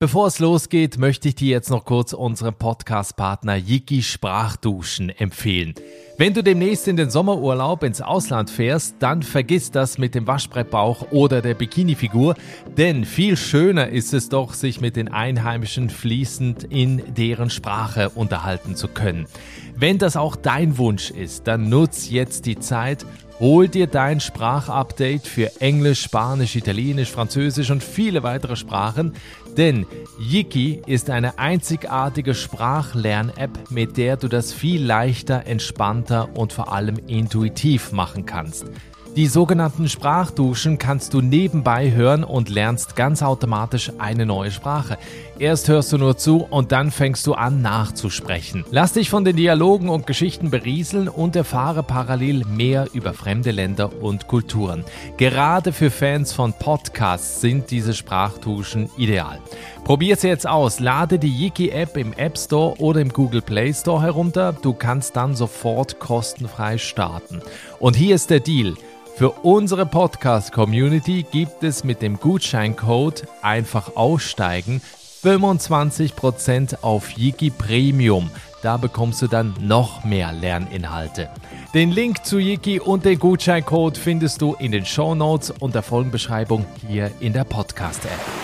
Bevor es losgeht, möchte ich dir jetzt noch kurz unseren Podcast-Partner Yiki Sprachduschen empfehlen. Wenn du demnächst in den Sommerurlaub ins Ausland fährst, dann vergiss das mit dem Waschbrettbauch oder der Bikinifigur, denn viel schöner ist es doch, sich mit den Einheimischen fließend in deren Sprache unterhalten zu können. Wenn das auch dein Wunsch ist, dann nutz jetzt die Zeit Hol dir dein Sprachupdate für Englisch, Spanisch, Italienisch, Französisch und viele weitere Sprachen, denn Yiki ist eine einzigartige Sprachlern-App, mit der du das viel leichter, entspannter und vor allem intuitiv machen kannst. Die sogenannten Sprachduschen kannst du nebenbei hören und lernst ganz automatisch eine neue Sprache. Erst hörst du nur zu und dann fängst du an nachzusprechen. Lass dich von den Dialogen und Geschichten berieseln und erfahre parallel mehr über fremde Länder und Kulturen. Gerade für Fans von Podcasts sind diese Sprachduschen ideal. Probier sie jetzt aus. Lade die Yiki-App im App Store oder im Google Play Store herunter. Du kannst dann sofort kostenfrei starten. Und hier ist der Deal. Für unsere Podcast-Community gibt es mit dem Gutscheincode einfach aussteigen 25% auf Yiki Premium. Da bekommst du dann noch mehr Lerninhalte. Den Link zu Yiki und den Gutscheincode findest du in den Show Notes und der Folgenbeschreibung hier in der Podcast-App.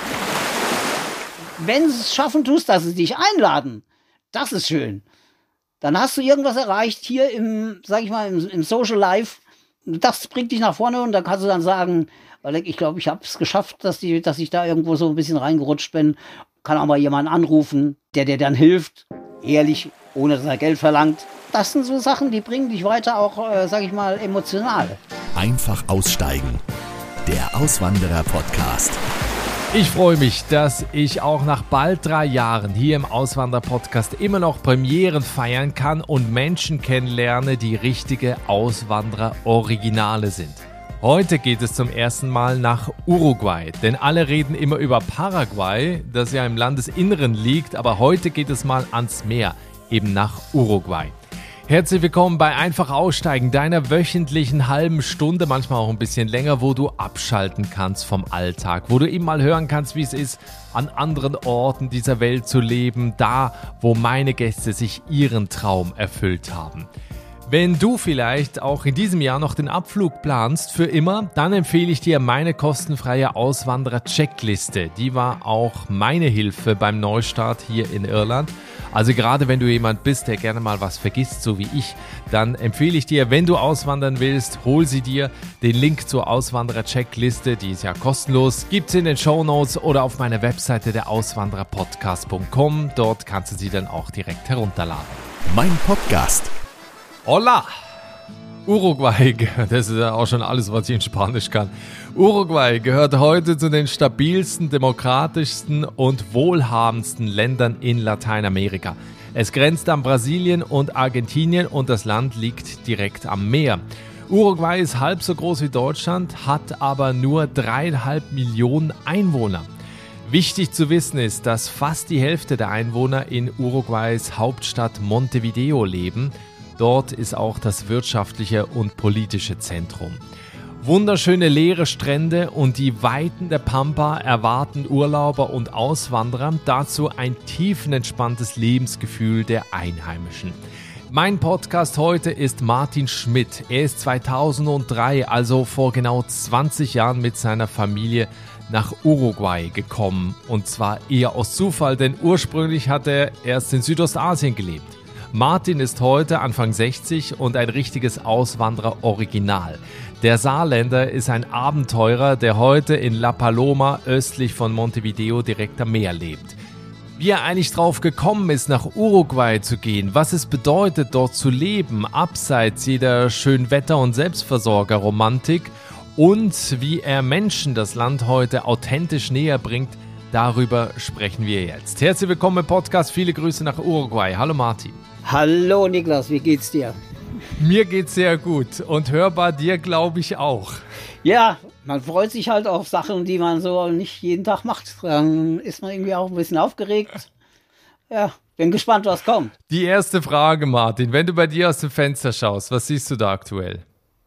Wenn sie es schaffen tust, dass sie dich einladen, das ist schön. Dann hast du irgendwas erreicht hier im, sag ich mal, im, im Social Life das bringt dich nach vorne und dann kannst du dann sagen, weil ich glaube, ich habe es geschafft, dass, die, dass ich da irgendwo so ein bisschen reingerutscht bin. Kann auch mal jemanden anrufen, der dir dann hilft, ehrlich, ohne dass er Geld verlangt. Das sind so Sachen, die bringen dich weiter auch, äh, sag ich mal, emotional. Einfach aussteigen. Der Auswanderer-Podcast. Ich freue mich, dass ich auch nach bald drei Jahren hier im Auswanderer-Podcast immer noch Premieren feiern kann und Menschen kennenlerne, die richtige Auswanderer-Originale sind. Heute geht es zum ersten Mal nach Uruguay, denn alle reden immer über Paraguay, das ja im Landesinneren liegt, aber heute geht es mal ans Meer, eben nach Uruguay. Herzlich willkommen bei Einfach Aussteigen, deiner wöchentlichen halben Stunde, manchmal auch ein bisschen länger, wo du abschalten kannst vom Alltag, wo du eben mal hören kannst, wie es ist, an anderen Orten dieser Welt zu leben, da, wo meine Gäste sich ihren Traum erfüllt haben. Wenn du vielleicht auch in diesem Jahr noch den Abflug planst für immer, dann empfehle ich dir meine kostenfreie Auswanderer-Checkliste. Die war auch meine Hilfe beim Neustart hier in Irland. Also gerade wenn du jemand bist, der gerne mal was vergisst, so wie ich, dann empfehle ich dir, wenn du auswandern willst, hol sie dir. Den Link zur Auswanderer-Checkliste, die ist ja kostenlos, gibt es in den Show Notes oder auf meiner Webseite der Auswandererpodcast.com. Dort kannst du sie dann auch direkt herunterladen. Mein Podcast. Hola! Uruguay, das ist ja auch schon alles, was ich in Spanisch kann. Uruguay gehört heute zu den stabilsten, demokratischsten und wohlhabendsten Ländern in Lateinamerika. Es grenzt an Brasilien und Argentinien und das Land liegt direkt am Meer. Uruguay ist halb so groß wie Deutschland, hat aber nur dreieinhalb Millionen Einwohner. Wichtig zu wissen ist, dass fast die Hälfte der Einwohner in Uruguays Hauptstadt Montevideo leben Dort ist auch das wirtschaftliche und politische Zentrum. Wunderschöne leere Strände und die Weiten der Pampa erwarten Urlauber und Auswanderer, dazu ein tiefenentspanntes Lebensgefühl der Einheimischen. Mein Podcast heute ist Martin Schmidt. Er ist 2003, also vor genau 20 Jahren mit seiner Familie nach Uruguay gekommen. Und zwar eher aus Zufall, denn ursprünglich hat er erst in Südostasien gelebt. Martin ist heute Anfang 60 und ein richtiges Auswanderer-Original. Der Saarländer ist ein Abenteurer, der heute in La Paloma östlich von Montevideo direkt am Meer lebt. Wie er eigentlich drauf gekommen ist, nach Uruguay zu gehen, was es bedeutet, dort zu leben, abseits jeder Schönwetter- und Selbstversorgerromantik und wie er Menschen das Land heute authentisch näher bringt, darüber sprechen wir jetzt. Herzlich willkommen im Podcast, viele Grüße nach Uruguay. Hallo Martin. Hallo Niklas, wie geht's dir? Mir geht's sehr gut und hörbar dir glaube ich auch. Ja, man freut sich halt auf Sachen, die man so nicht jeden Tag macht. Dann ist man irgendwie auch ein bisschen aufgeregt. Ja, bin gespannt, was kommt. Die erste Frage, Martin, wenn du bei dir aus dem Fenster schaust, was siehst du da aktuell?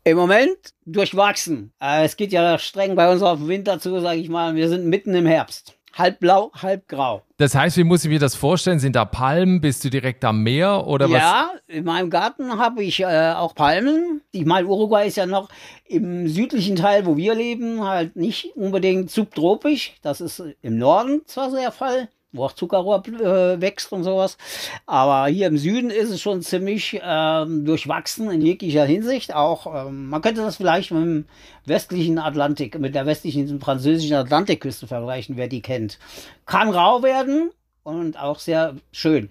Im Moment durchwachsen. Äh, es geht ja streng bei uns auf den Winter zu, sage ich mal. Wir sind mitten im Herbst. Halb blau, halb grau. Das heißt, wie muss ich mir das vorstellen? Sind da Palmen? Bist du direkt am Meer oder was? Ja, in meinem Garten habe ich äh, auch Palmen. Ich meine, Uruguay ist ja noch im südlichen Teil, wo wir leben, halt nicht unbedingt subtropisch. Das ist im Norden zwar der Fall, wo auch Zuckerrohr äh, wächst und sowas. Aber hier im Süden ist es schon ziemlich ähm, durchwachsen in jeglicher Hinsicht. Auch ähm, man könnte das vielleicht mit dem westlichen Atlantik, mit der westlichen französischen Atlantikküste vergleichen, wer die kennt. Kann rau werden und auch sehr schön.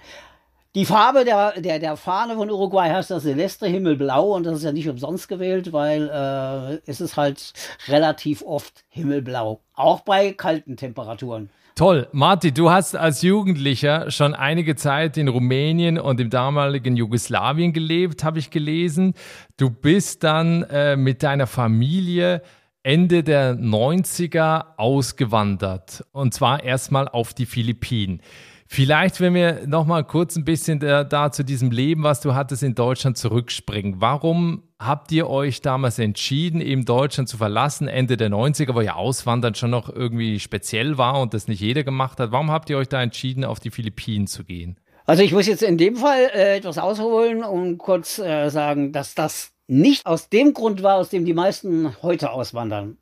Die Farbe der, der, der Fahne von Uruguay heißt das Celeste Himmelblau und das ist ja nicht umsonst gewählt, weil äh, es ist halt relativ oft Himmelblau. Auch bei kalten Temperaturen. Toll. Marti, du hast als Jugendlicher schon einige Zeit in Rumänien und im damaligen Jugoslawien gelebt, habe ich gelesen. Du bist dann äh, mit deiner Familie Ende der 90er ausgewandert und zwar erstmal auf die Philippinen. Vielleicht, wenn wir noch mal kurz ein bisschen da, da, zu diesem Leben, was du hattest in Deutschland, zurückspringen. Warum habt ihr euch damals entschieden, eben Deutschland zu verlassen, Ende der 90er, wo ja Auswandern schon noch irgendwie speziell war und das nicht jeder gemacht hat? Warum habt ihr euch da entschieden, auf die Philippinen zu gehen? Also ich muss jetzt in dem Fall äh, etwas ausholen und kurz äh, sagen, dass das nicht aus dem Grund war, aus dem die meisten heute auswandern.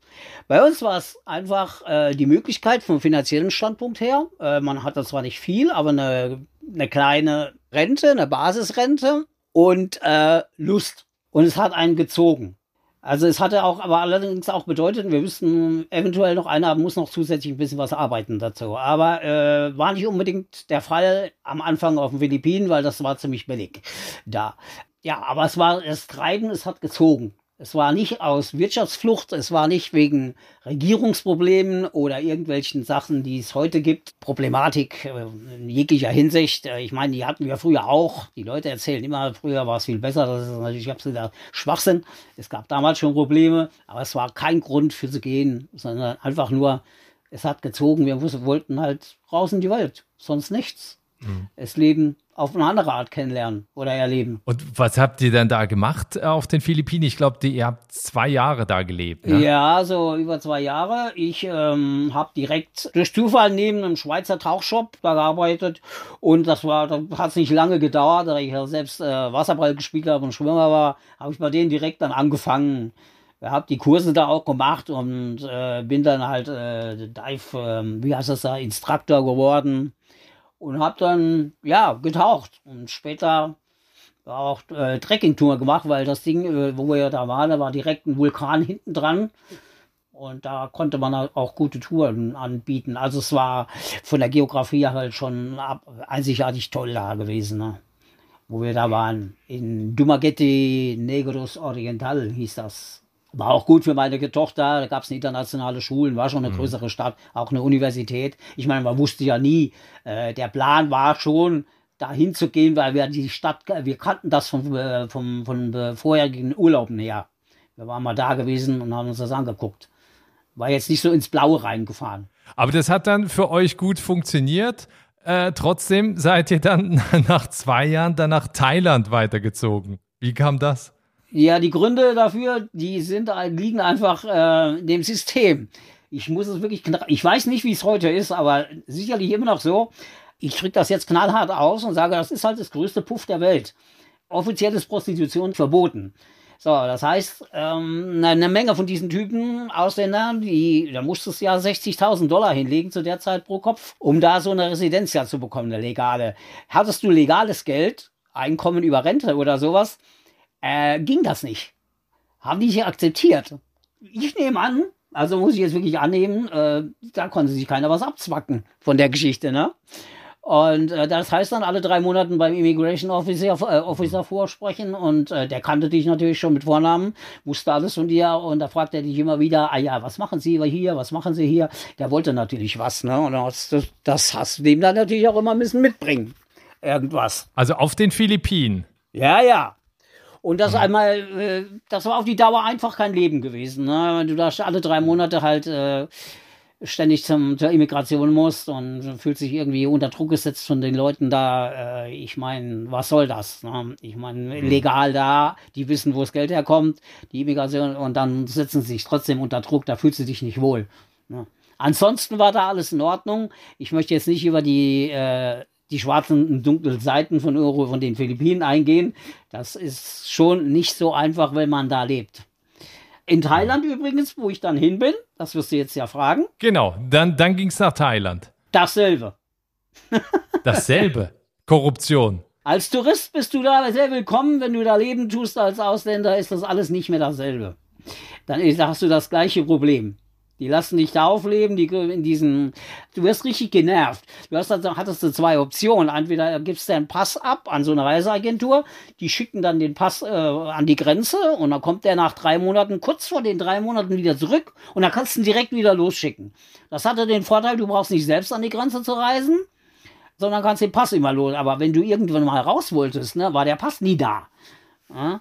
Bei uns war es einfach äh, die Möglichkeit vom finanziellen Standpunkt her. Äh, man hatte zwar nicht viel, aber eine, eine kleine Rente, eine Basisrente und äh, Lust. Und es hat einen gezogen. Also es hatte auch, aber allerdings auch bedeutet, wir müssten eventuell noch einer muss noch zusätzlich ein bisschen was arbeiten dazu. Aber äh, war nicht unbedingt der Fall am Anfang auf den Philippinen, weil das war ziemlich billig da. Ja, aber es war das Treiben, es hat gezogen. Es war nicht aus Wirtschaftsflucht, es war nicht wegen Regierungsproblemen oder irgendwelchen Sachen, die es heute gibt. Problematik äh, in jeglicher Hinsicht. Äh, ich meine, die hatten wir früher auch. Die Leute erzählen immer, früher war es viel besser. Das ist natürlich absoluter Schwachsinn. Es gab damals schon Probleme, aber es war kein Grund für zu gehen, sondern einfach nur, es hat gezogen. Wir wollten halt raus in die Welt, sonst nichts. Mhm. Es leben auf eine andere Art kennenlernen oder erleben. Und was habt ihr denn da gemacht auf den Philippinen? Ich glaube, ihr habt zwei Jahre da gelebt. Ne? Ja, so über zwei Jahre. Ich ähm, habe direkt durch Zufall neben einem Schweizer Tauchshop da gearbeitet und das war, da hat es nicht lange gedauert, da ich ja selbst äh, Wasserball gespielt habe und Schwimmer war, habe ich bei denen direkt dann angefangen. Ich habe die Kurse da auch gemacht und äh, bin dann halt äh, Dive, äh, wie heißt das da, Instructor geworden und habe dann ja getaucht und später auch äh, Trekkingtour gemacht, weil das Ding, äh, wo wir da waren, da war direkt ein Vulkan hinten dran und da konnte man auch gute Touren anbieten. Also es war von der Geografie halt schon einzigartig toll da gewesen, ne? wo wir da waren. In Dumaguete Negros Oriental hieß das. War auch gut für meine Tochter, da gab es internationale Schulen, war schon eine mhm. größere Stadt, auch eine Universität. Ich meine, man wusste ja nie, äh, der Plan war schon, dahin zu gehen, weil wir die Stadt, wir kannten das von, äh, vom, von äh, vorherigen Urlauben her. Wir waren mal da gewesen und haben uns das angeguckt. War jetzt nicht so ins Blaue reingefahren. Aber das hat dann für euch gut funktioniert. Äh, trotzdem seid ihr dann nach zwei Jahren dann nach Thailand weitergezogen. Wie kam das? Ja, die Gründe dafür, die sind, liegen einfach äh, dem System. Ich muss es wirklich, ich weiß nicht, wie es heute ist, aber sicherlich immer noch so. Ich drücke das jetzt knallhart aus und sage, das ist halt das größte Puff der Welt. Offiziell ist Prostitution verboten. So, das heißt, ähm, eine Menge von diesen Typen, Ausländern, die, da musstest du ja 60.000 Dollar hinlegen zu der Zeit pro Kopf, um da so eine Residenz ja zu bekommen, eine legale. Hattest du legales Geld, Einkommen über Rente oder sowas, äh, ging das nicht. Haben die nicht akzeptiert. Ich nehme an, also muss ich jetzt wirklich annehmen, äh, da konnte sich keiner was abzwacken von der Geschichte, ne? Und äh, das heißt dann alle drei Monate beim Immigration Officer, äh, Officer vorsprechen und äh, der kannte dich natürlich schon mit Vornamen, wusste alles von dir und da fragt er dich immer wieder, ah ja, was machen Sie hier, was machen Sie hier? Der wollte natürlich was, ne? Und das, das, das hast du dem dann natürlich auch immer ein bisschen mitbringen. Irgendwas. Also auf den Philippinen. Ja, ja. Und das einmal, äh, das war auf die Dauer einfach kein Leben gewesen. Ne? Du da alle drei Monate halt äh, ständig zum, zur Immigration musst und fühlt sich irgendwie unter Druck gesetzt von den Leuten da. Äh, ich meine, was soll das? Ne? Ich meine, mhm. legal da, die wissen, wo das Geld herkommt, die Immigration, und dann setzen sie sich trotzdem unter Druck, da fühlst du dich nicht wohl. Ne? Ansonsten war da alles in Ordnung. Ich möchte jetzt nicht über die, äh, die schwarzen und dunklen Seiten von Euro von den Philippinen eingehen. Das ist schon nicht so einfach, wenn man da lebt. In Thailand übrigens, wo ich dann hin bin, das wirst du jetzt ja fragen. Genau, dann, dann ging es nach Thailand. Dasselbe. Dasselbe. Korruption. Als Tourist bist du da sehr willkommen. Wenn du da leben tust als Ausländer, ist das alles nicht mehr dasselbe. Dann hast du das gleiche Problem. Die lassen dich da aufleben, die in diesen, du wirst richtig genervt. Du hast also, hattest du zwei Optionen. Entweder gibst du deinen Pass ab an so eine Reiseagentur, die schicken dann den Pass äh, an die Grenze und dann kommt der nach drei Monaten, kurz vor den drei Monaten wieder zurück und dann kannst du ihn direkt wieder losschicken. Das hatte den Vorteil, du brauchst nicht selbst an die Grenze zu reisen, sondern kannst den Pass immer los. Aber wenn du irgendwann mal raus wolltest, ne, war der Pass nie da. Ja?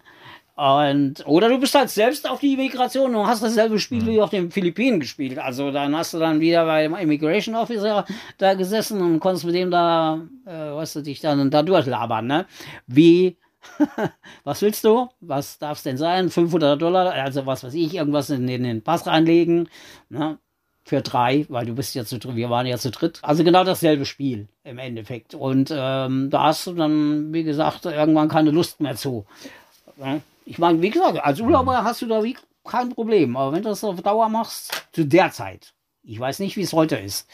Und, oder du bist halt selbst auf die Migration und hast dasselbe Spiel wie auf den Philippinen gespielt. Also dann hast du dann wieder beim Immigration Officer da gesessen und konntest mit dem da, äh, weißt du, dich dann da durchlabern, ne? Wie, was willst du? Was darf es denn sein? 500 Dollar, also was weiß ich, irgendwas in, in den Pass reinlegen, ne? Für drei, weil du bist ja zu dritt, wir waren ja zu dritt. Also genau dasselbe Spiel im Endeffekt. Und ähm, da hast du dann, wie gesagt, irgendwann keine Lust mehr zu. Ne? Ich meine, wie gesagt, als Urlauber hast du da wie kein Problem. Aber wenn du das auf Dauer machst, zu der Zeit, ich weiß nicht, wie es heute ist,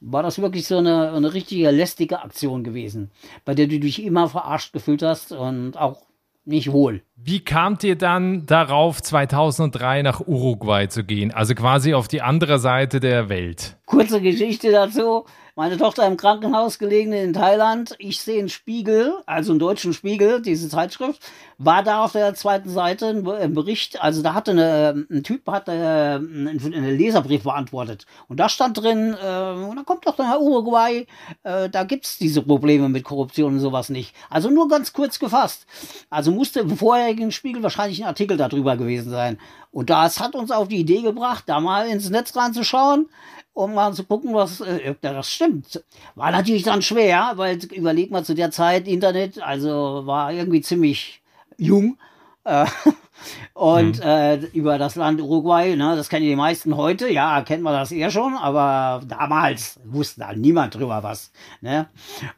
war das wirklich so eine, eine richtige lästige Aktion gewesen, bei der du dich immer verarscht gefühlt hast und auch nicht wohl. Wie kamt ihr dann darauf, 2003 nach Uruguay zu gehen? Also quasi auf die andere Seite der Welt. Kurze Geschichte dazu. Meine Tochter im Krankenhaus gelegen in Thailand. Ich sehe einen Spiegel, also einen deutschen Spiegel, diese Zeitschrift, war da auf der zweiten Seite ein Bericht. Also da hatte eine, ein Typ hat äh, einen Leserbrief beantwortet. Und da stand drin, äh, da kommt doch der Uruguay, äh, da gibt's diese Probleme mit Korruption und sowas nicht. Also nur ganz kurz gefasst. Also musste im vorherigen Spiegel wahrscheinlich ein Artikel darüber gewesen sein. Und das hat uns auf die Idee gebracht, da mal ins Netz reinzuschauen um mal zu gucken, was äh, das stimmt. War natürlich dann schwer, weil überleg mal zu der Zeit Internet, also war irgendwie ziemlich jung. Äh, und mhm. äh, über das Land Uruguay, ne, das kennen die meisten heute, ja, kennt man das eher schon, aber damals wusste da niemand drüber was. Ne?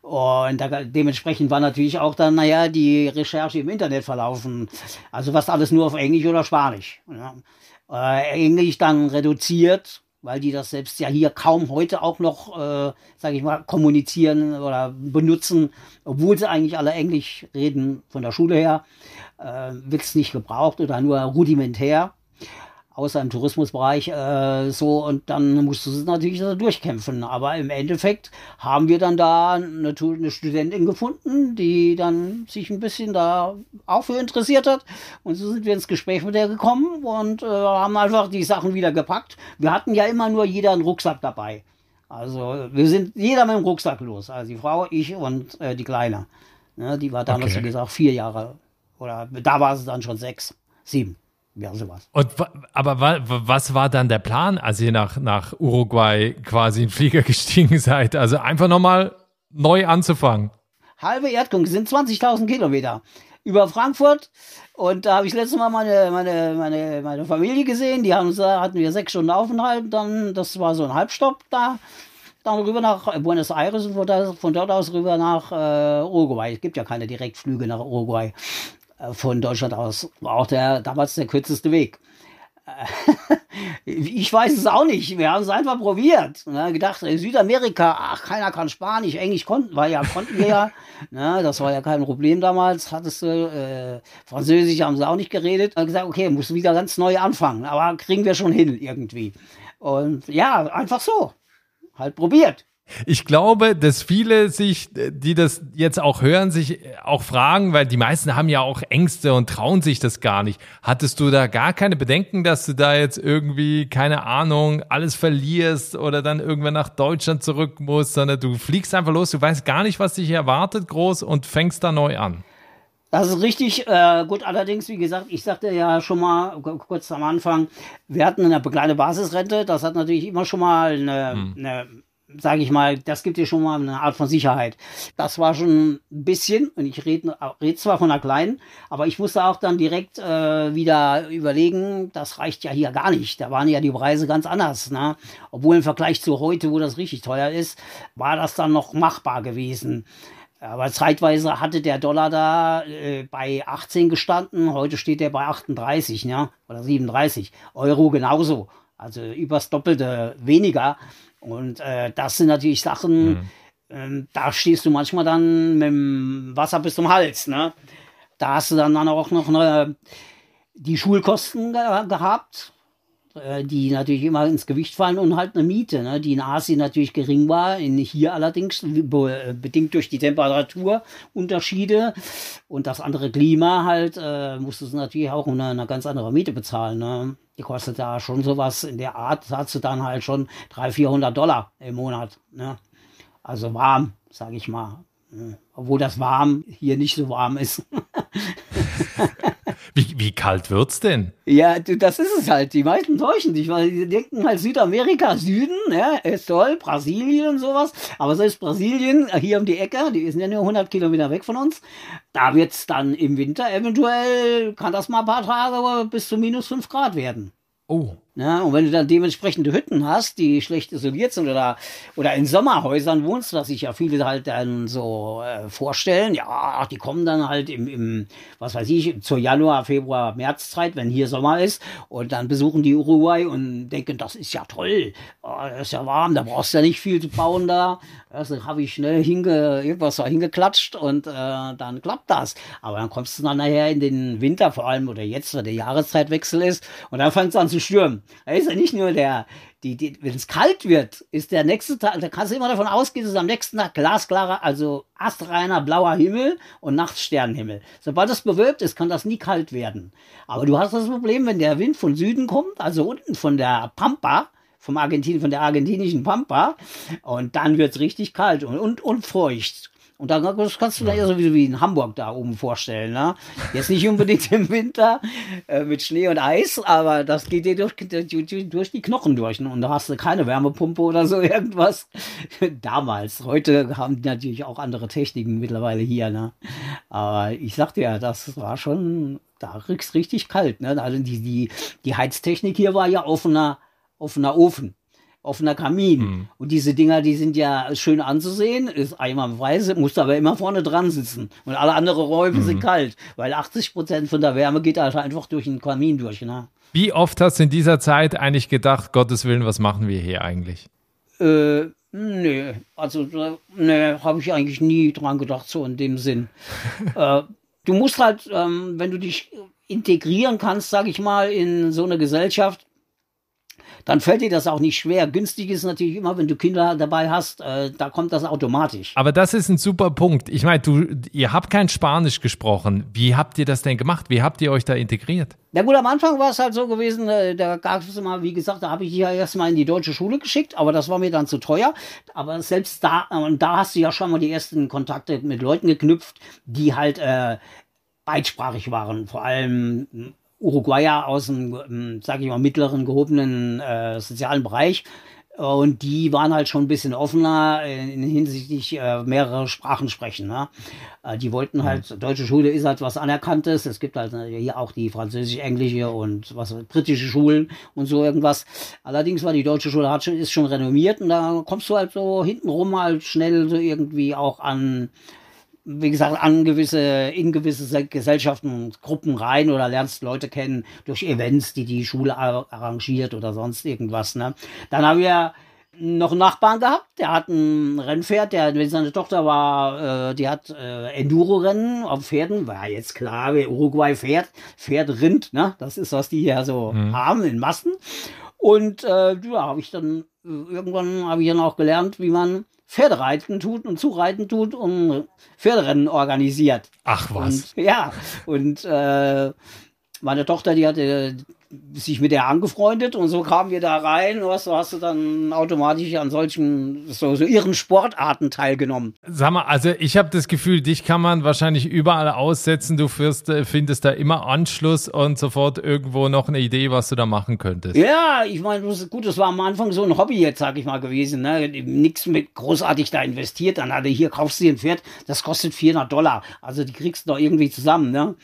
Und da, dementsprechend war natürlich auch dann, naja, die Recherche im Internet verlaufen. Also was alles nur auf Englisch oder Spanisch. Ne? Äh, Englisch dann reduziert, weil die das selbst ja hier kaum heute auch noch, äh, sage ich mal, kommunizieren oder benutzen, obwohl sie eigentlich alle Englisch reden von der Schule her, äh, wird es nicht gebraucht oder nur rudimentär außer im Tourismusbereich äh, so und dann musst du es natürlich durchkämpfen. Aber im Endeffekt haben wir dann da eine, eine, Studentin gefunden, die dann sich ein bisschen da auch für interessiert hat. Und so sind wir ins Gespräch mit der gekommen und äh, haben einfach die Sachen wieder gepackt. Wir hatten ja immer nur jeder einen Rucksack dabei. Also wir sind jeder mit dem Rucksack los. Also die Frau, ich und äh, die Kleine. Ne, die war damals, okay. wie gesagt, vier Jahre. Oder da war sie dann schon sechs, sieben ja, sowas. Und, aber was war dann der Plan, als ihr nach, nach Uruguay quasi in Flieger gestiegen seid? Also einfach nochmal neu anzufangen. Halbe Erdkugel sind 20.000 Kilometer über Frankfurt. Und da habe ich letztes Mal meine, meine, meine, meine Familie gesehen. Die haben, da hatten wir sechs Stunden Aufenthalt. Dann, das war so ein Halbstopp da. Dann rüber nach Buenos Aires und von dort aus rüber nach äh, Uruguay. Es gibt ja keine Direktflüge nach Uruguay. Äh, von Deutschland aus war auch der, damals der kürzeste Weg. Äh, ich weiß es auch nicht. Wir haben es einfach probiert. Ne? Gedacht, Südamerika, ach, keiner kann Spanisch, Englisch konnten, weil ja, konnten wir ja. Ne? Das war ja kein Problem damals. Hattest du, äh, Französisch haben sie auch nicht geredet. Und gesagt, okay, musst du wieder ganz neu anfangen. Aber kriegen wir schon hin irgendwie. Und ja, einfach so. Halt probiert. Ich glaube, dass viele sich, die das jetzt auch hören, sich auch fragen, weil die meisten haben ja auch Ängste und trauen sich das gar nicht. Hattest du da gar keine Bedenken, dass du da jetzt irgendwie, keine Ahnung, alles verlierst oder dann irgendwann nach Deutschland zurück musst, sondern du fliegst einfach los, du weißt gar nicht, was dich erwartet groß und fängst da neu an? Das ist richtig äh, gut. Allerdings, wie gesagt, ich sagte ja schon mal kurz am Anfang, wir hatten eine kleine Basisrente. Das hat natürlich immer schon mal eine, hm. eine sage ich mal, das gibt dir schon mal eine Art von Sicherheit. Das war schon ein bisschen, und ich rede red zwar von einer kleinen, aber ich musste auch dann direkt äh, wieder überlegen, das reicht ja hier gar nicht. Da waren ja die Preise ganz anders. Ne? Obwohl im Vergleich zu heute, wo das richtig teuer ist, war das dann noch machbar gewesen. Aber zeitweise hatte der Dollar da äh, bei 18 gestanden, heute steht er bei 38 ne? oder 37. Euro genauso, also übers Doppelte weniger. Und äh, das sind natürlich Sachen, mhm. ähm, da stehst du manchmal dann mit dem Wasser bis zum Hals. Ne? Da hast du dann, dann auch noch eine, die Schulkosten ge gehabt, die natürlich immer ins Gewicht fallen und halt eine Miete, ne? die in Asien natürlich gering war, in hier allerdings be bedingt durch die Temperaturunterschiede und das andere Klima halt, äh, du natürlich auch eine, eine ganz andere Miete bezahlen. Ne? die kostet da schon sowas in der Art, hast du dann halt schon 300, 400 Dollar im Monat. Ne? Also warm, sage ich mal. Ne? Obwohl das warm hier nicht so warm ist. wie, wie kalt wird's denn? Ja, das ist es halt. Die meisten täuschen sich, weil die denken halt Südamerika, Süden, ja, ist toll, Brasilien und sowas. Aber selbst Brasilien, äh, hier um die Ecke, die sind ja nur 100 Kilometer weg von uns. Da wird's dann im Winter eventuell, kann das mal ein paar Tage bis zu minus 5 Grad werden. Oh. Ja, und wenn du dann dementsprechende Hütten hast, die schlecht isoliert sind oder, oder in Sommerhäusern wohnst, was sich ja viele halt dann so äh, vorstellen, ja, die kommen dann halt im, im, was weiß ich, zur Januar, Februar, Märzzeit, wenn hier Sommer ist, und dann besuchen die Uruguay und denken, das ist ja toll, oh, das ist ja warm, da brauchst du ja nicht viel zu bauen da. Also habe ich schnell hinge, irgendwas da hingeklatscht und äh, dann klappt das. Aber dann kommst du dann nachher in den Winter, vor allem oder jetzt, wenn der Jahreszeitwechsel ist, und dann fängt es an zu stürmen. Da ist ja nicht nur der, die, die, wenn es kalt wird, ist der nächste Tag, da kannst du immer davon ausgehen, dass am nächsten Tag glasklarer, also astreiner blauer Himmel und nachts Sternenhimmel. Sobald es bewölkt ist, kann das nie kalt werden. Aber du hast das Problem, wenn der Wind von Süden kommt, also unten von der Pampa, vom Argentin, von der argentinischen Pampa, und dann wird es richtig kalt und, und, und feucht. Und dann das kannst du dir ja sowieso wie in Hamburg da oben vorstellen. Ne? Jetzt nicht unbedingt im Winter äh, mit Schnee und Eis, aber das geht dir durch, durch die Knochen durch. Ne? Und da hast du keine Wärmepumpe oder so irgendwas. Damals. Heute haben die natürlich auch andere Techniken mittlerweile hier. Ne? Aber ich sagte ja, das war schon, da kriegst richtig kalt. Ne? Also die, die, die Heiztechnik hier war ja offener, offener Ofen offener Kamin. Mhm. Und diese Dinger, die sind ja schön anzusehen, ist einwandfrei, musst aber immer vorne dran sitzen. Und alle anderen Räume mhm. sind kalt, weil 80 Prozent von der Wärme geht also einfach durch den Kamin durch. Ne? Wie oft hast du in dieser Zeit eigentlich gedacht, Gottes Willen, was machen wir hier eigentlich? Äh, nee, also nee, habe ich eigentlich nie dran gedacht, so in dem Sinn. äh, du musst halt, ähm, wenn du dich integrieren kannst, sag ich mal, in so eine Gesellschaft, dann fällt dir das auch nicht schwer. Günstig ist natürlich immer, wenn du Kinder dabei hast, äh, da kommt das automatisch. Aber das ist ein super Punkt. Ich meine, du, ihr habt kein Spanisch gesprochen. Wie habt ihr das denn gemacht? Wie habt ihr euch da integriert? Ja gut, am Anfang war es halt so gewesen, äh, da gab es immer, wie gesagt, da habe ich ja erstmal in die deutsche Schule geschickt, aber das war mir dann zu teuer. Aber selbst da, und da hast du ja schon mal die ersten Kontakte mit Leuten geknüpft, die halt äh, beitsprachig waren. Vor allem Uruguayer aus dem, ähm, sage ich mal, mittleren gehobenen äh, sozialen Bereich. Und die waren halt schon ein bisschen offener in hinsichtlich äh, mehrere Sprachen sprechen. Ne? Äh, die wollten halt, mhm. deutsche Schule ist halt was Anerkanntes. Es gibt halt äh, hier auch die französisch-englische und was britische Schulen und so irgendwas. Allerdings war die deutsche Schule hat schon, ist schon renommiert und da kommst du halt so hintenrum halt schnell so irgendwie auch an wie gesagt, an gewisse, in gewisse Gesellschaften und Gruppen rein oder lernst Leute kennen durch Events, die die Schule arrangiert oder sonst irgendwas. Ne? Dann haben wir noch einen Nachbarn gehabt, der hat ein Rennpferd, der, seine Tochter war, äh, die hat äh, Enduro-Rennen auf Pferden, war jetzt klar, wie Uruguay fährt, Pferd Rind, ne? Das ist, was die hier so mhm. haben in Massen. Und äh, ja, habe ich dann, irgendwann habe ich dann auch gelernt, wie man Pferdereiten tut und Zureiten tut und Pferderennen organisiert. Ach was. Und, ja, und äh, meine Tochter, die hatte sich mit der angefreundet und so kamen wir da rein. Was, so hast du dann automatisch an solchen, so, so ihren Sportarten teilgenommen. Sag mal, also ich habe das Gefühl, dich kann man wahrscheinlich überall aussetzen. Du fürst, äh, findest da immer Anschluss und sofort irgendwo noch eine Idee, was du da machen könntest. Ja, ich meine, gut, das war am Anfang so ein Hobby jetzt, sag ich mal, gewesen. Ne? Nichts mit großartig da investiert. Dann hatte hier kaufst du dir ein Pferd, das kostet 400 Dollar. Also die kriegst du doch irgendwie zusammen. Ne?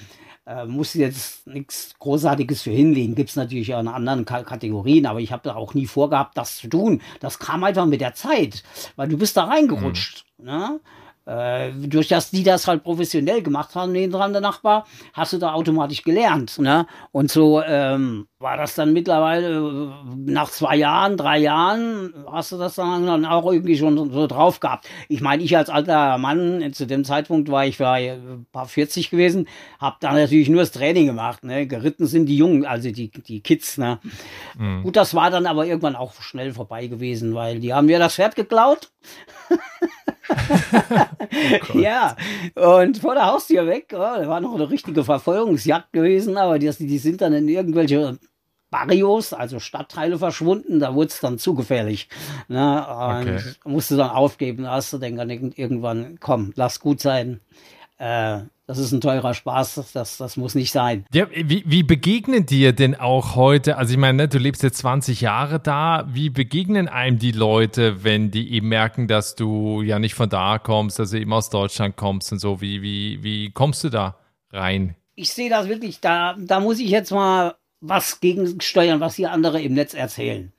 Äh, muss jetzt nichts Großartiges für hinlegen. Gibt es natürlich auch in anderen K Kategorien, aber ich habe da auch nie vorgehabt, das zu tun. Das kam einfach mit der Zeit, weil du bist da reingerutscht. Mhm. Ne? Äh, durch das die das halt professionell gemacht haben, neben dran der Nachbar, hast du da automatisch gelernt. Ne? Und so ähm, war das dann mittlerweile äh, nach zwei Jahren, drei Jahren, hast du das dann auch irgendwie schon so drauf gehabt. Ich meine, ich als alter Mann, zu dem Zeitpunkt war ich war ein paar 40 gewesen, habe da natürlich nur das Training gemacht. Ne? Geritten sind die Jungen, also die, die Kids. Ne? Mhm. Gut, das war dann aber irgendwann auch schnell vorbei gewesen, weil die haben mir das Pferd geklaut. oh ja, und vor der Haustür weg, oh, da war noch eine richtige Verfolgungsjagd gewesen, aber die, die sind dann in irgendwelche Barrios, also Stadtteile verschwunden, da wurde es dann zu gefährlich. Ne? Und okay. musste dann aufgeben, da hast du dann irgendwann, komm, lass gut sein. Äh, das ist ein teurer Spaß, das, das muss nicht sein. Ja, wie, wie begegnen dir denn auch heute, also ich meine, ne, du lebst jetzt 20 Jahre da, wie begegnen einem die Leute, wenn die eben merken, dass du ja nicht von da kommst, dass du eben aus Deutschland kommst und so, wie, wie, wie kommst du da rein? Ich sehe das wirklich, da, da muss ich jetzt mal was gegensteuern, was hier andere im Netz erzählen.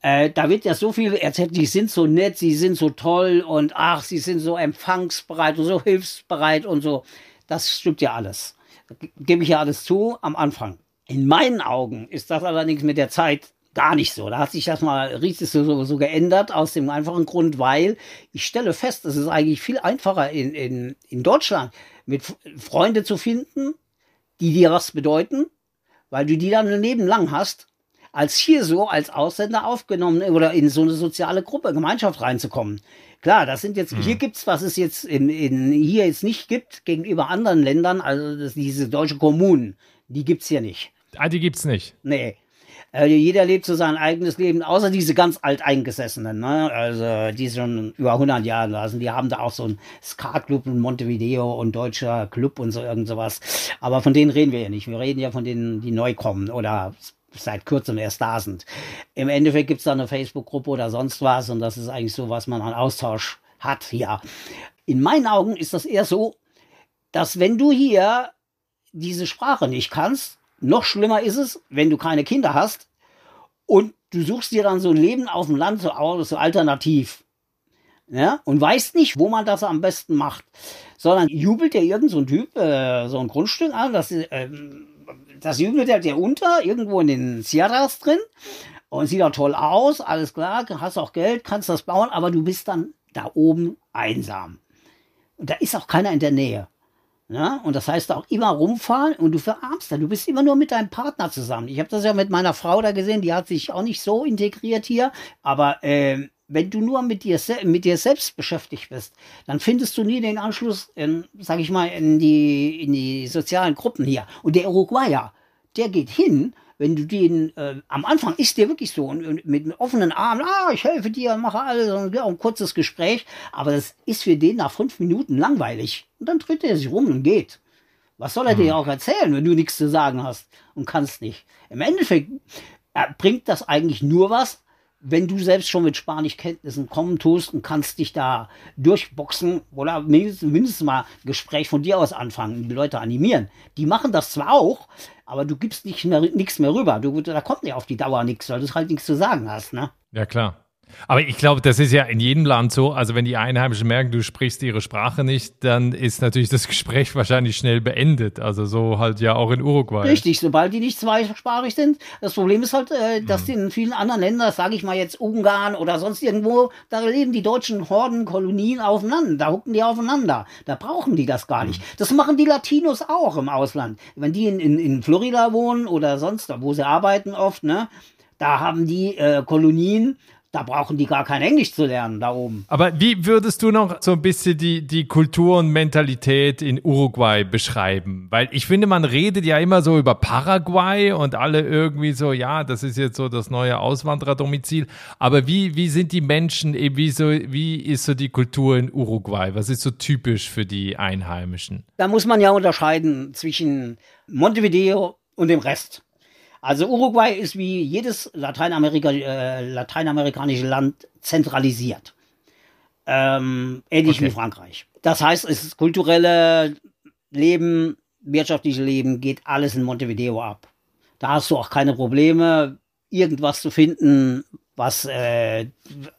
Äh, da wird ja so viel erzählt, die sind so nett, sie sind so toll und ach, sie sind so empfangsbereit und so hilfsbereit und so. Das stimmt ja alles. Gebe ich ja alles zu am Anfang. In meinen Augen ist das allerdings mit der Zeit gar nicht so. Da hat sich das mal richtig so, so geändert, aus dem einfachen Grund, weil ich stelle fest, es ist eigentlich viel einfacher in, in, in Deutschland mit Freunde zu finden, die dir was bedeuten, weil du die dann ein Leben lang hast, als hier so als Ausländer aufgenommen oder in so eine soziale Gruppe, Gemeinschaft reinzukommen. Klar, das sind jetzt, mhm. hier gibt's, was es jetzt in, in, hier jetzt nicht gibt, gegenüber anderen Ländern, also das, diese deutsche Kommunen, die gibt's hier nicht. Ah, die gibt's nicht. Nee. Äh, jeder lebt so sein eigenes Leben, außer diese ganz alteingesessenen, ne? also die schon über 100 Jahre lassen. Die haben da auch so einen Skatclub in Montevideo und deutscher Club und so irgend sowas. Aber von denen reden wir ja nicht. Wir reden ja von denen, die neu kommen oder seit kurzem erst da sind. Im Endeffekt gibt es da eine Facebook-Gruppe oder sonst was und das ist eigentlich so, was man an Austausch hat ja. In meinen Augen ist das eher so, dass wenn du hier diese Sprache nicht kannst, noch schlimmer ist es, wenn du keine Kinder hast und du suchst dir dann so ein Leben auf dem Land so, so alternativ. Ja, und weißt nicht, wo man das am besten macht, sondern jubelt dir irgend so ein Typ äh, so ein Grundstück an, das äh, das jubelt der dir unter, irgendwo in den Sierras drin und sieht auch toll aus, alles klar, hast auch Geld, kannst das bauen, aber du bist dann da oben einsam. Und da ist auch keiner in der Nähe. Ja, und das heißt auch immer rumfahren und du verarmst da. Du bist immer nur mit deinem Partner zusammen. Ich habe das ja mit meiner Frau da gesehen, die hat sich auch nicht so integriert hier, aber äh, wenn du nur mit dir, mit dir selbst beschäftigt bist, dann findest du nie den Anschluss, in, sag ich mal, in die, in die sozialen Gruppen hier. Und der Uruguayer, der geht hin, wenn du den, äh, am Anfang ist der wirklich so und, und mit offenen Armen, ah, ich helfe dir, mache alles und ja, ein kurzes Gespräch, aber das ist für den nach fünf Minuten langweilig. Und dann dreht er sich rum und geht. Was soll er mhm. dir auch erzählen, wenn du nichts zu sagen hast und kannst nicht? Im Endeffekt bringt das eigentlich nur was, wenn du selbst schon mit Spanischkenntnissen kommen tust und kannst dich da durchboxen oder mindestens, mindestens mal Gespräch von dir aus anfangen, die Leute animieren. Die machen das zwar auch, aber du gibst nicht mehr, nichts mehr rüber. Du, da kommt ja auf die Dauer nichts, weil du halt nichts zu sagen hast, ne? Ja, klar. Aber ich glaube, das ist ja in jedem Land so. Also wenn die Einheimischen merken, du sprichst ihre Sprache nicht, dann ist natürlich das Gespräch wahrscheinlich schnell beendet. Also so halt ja auch in Uruguay. Richtig, sobald die nicht zweisprachig sind. Das Problem ist halt, äh, dass hm. in vielen anderen Ländern, sage ich mal jetzt Ungarn oder sonst irgendwo, da leben die deutschen Horden, Kolonien aufeinander. Da hucken die aufeinander. Da brauchen die das gar nicht. Hm. Das machen die Latinos auch im Ausland. Wenn die in, in, in Florida wohnen oder sonst, wo sie arbeiten oft, ne, da haben die äh, Kolonien Da brauchen die gar kein Englisch zu lernen da oben. Aber wie würdest du noch so ein bisschen die, die Kultur und Mentalität in Uruguay beschreiben? Weil ich finde, man redet ja immer so über Paraguay und alle irgendwie so, ja, das ist jetzt so das neue Auswandererdomizil. Aber wie, wie sind die Menschen, wie, so, wie ist so die Kultur in Uruguay? Was ist so typisch für die Einheimischen? Da muss man ja unterscheiden zwischen Montevideo und dem Rest. Also Uruguay ist wie jedes Lateinamerika, äh, lateinamerikanische Land zentralisiert. Ähm, ähnlich okay. wie Frankreich. Das heißt, das kulturelle Leben, wirtschaftliche Leben geht alles in Montevideo ab. Da hast du auch keine Probleme, irgendwas zu finden, was, äh,